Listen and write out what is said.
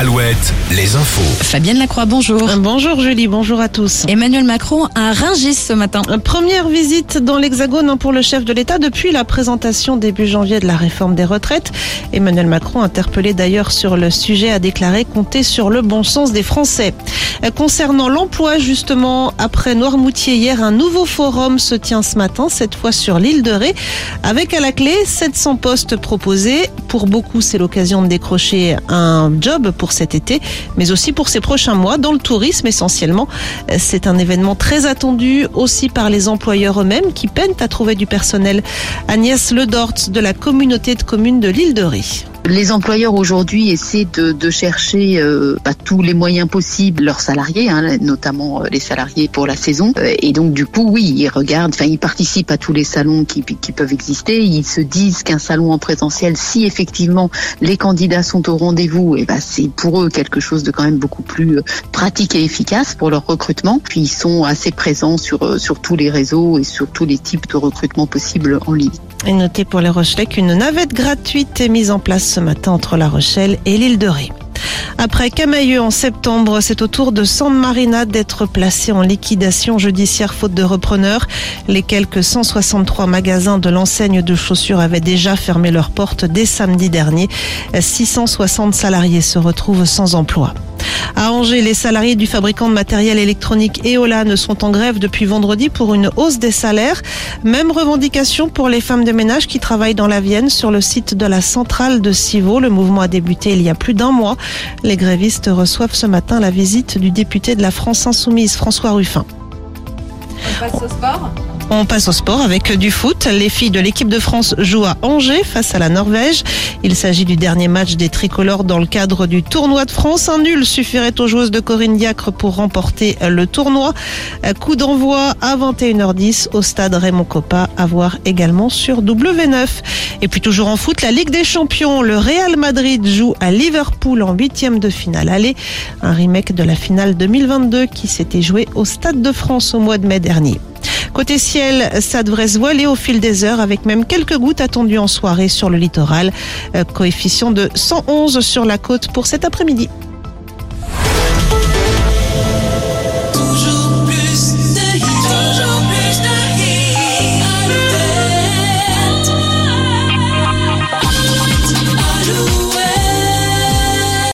Alouette, les infos. Fabienne Lacroix, bonjour. Bonjour Julie, bonjour à tous. Emmanuel Macron à Rungis ce matin. Première visite dans l'Hexagone pour le chef de l'État depuis la présentation début janvier de la réforme des retraites. Emmanuel Macron, interpellé d'ailleurs sur le sujet, a déclaré compter sur le bon sens des Français. Concernant l'emploi, justement, après Noirmoutier hier, un nouveau forum se tient ce matin, cette fois sur l'île de Ré, avec à la clé 700 postes proposés. Pour beaucoup, c'est l'occasion de décrocher un job pour cet été, mais aussi pour ces prochains mois dans le tourisme essentiellement. C'est un événement très attendu aussi par les employeurs eux-mêmes qui peinent à trouver du personnel. Agnès Ledort de la communauté de communes de l'île de Ré. Les employeurs aujourd'hui essaient de, chercher euh, bah, tous les moyens possibles leurs salariés, hein, notamment euh, les salariés pour la saison. Euh, et donc du coup, oui, ils regardent, enfin ils participent à tous les salons qui, peuvent exister. Ils se disent qu'un salon en présentiel, si effectivement les candidats sont au rendez-vous, et bah, c'est pour eux quelque chose de quand même beaucoup plus euh, pratique et efficace pour leur recrutement. Puis ils sont assez présents sur sur tous les réseaux et sur tous les types de recrutement possibles en ligne. Et notez pour les Rochelais qu'une navette gratuite est mise en place ce matin entre La Rochelle et l'île de Ré. Après Camailleux en septembre, c'est au tour de San Marina d'être placé en liquidation judiciaire faute de repreneur. Les quelques 163 magasins de l'enseigne de chaussures avaient déjà fermé leurs portes dès samedi dernier. 660 salariés se retrouvent sans emploi. À Angers, les salariés du fabricant de matériel électronique Eolan sont en grève depuis vendredi pour une hausse des salaires. Même revendication pour les femmes de ménage qui travaillent dans la Vienne sur le site de la centrale de Civaux. Le mouvement a débuté il y a plus d'un mois. Les grévistes reçoivent ce matin la visite du député de la France Insoumise, François Ruffin. On passe au sport on passe au sport avec du foot. Les filles de l'équipe de France jouent à Angers face à la Norvège. Il s'agit du dernier match des tricolores dans le cadre du tournoi de France. Un nul suffirait aux joueuses de Corinne Diacre pour remporter le tournoi. Coup d'envoi à 21h10 au stade Raymond Coppa à voir également sur W9. Et puis toujours en foot, la Ligue des Champions. Le Real Madrid joue à Liverpool en huitième de finale. Allez, un remake de la finale 2022 qui s'était jouée au Stade de France au mois de mai dernier. Côté ciel, ça devrait se voiler au fil des heures avec même quelques gouttes attendues en soirée sur le littoral. Euh, coefficient de 111 sur la côte pour cet après-midi.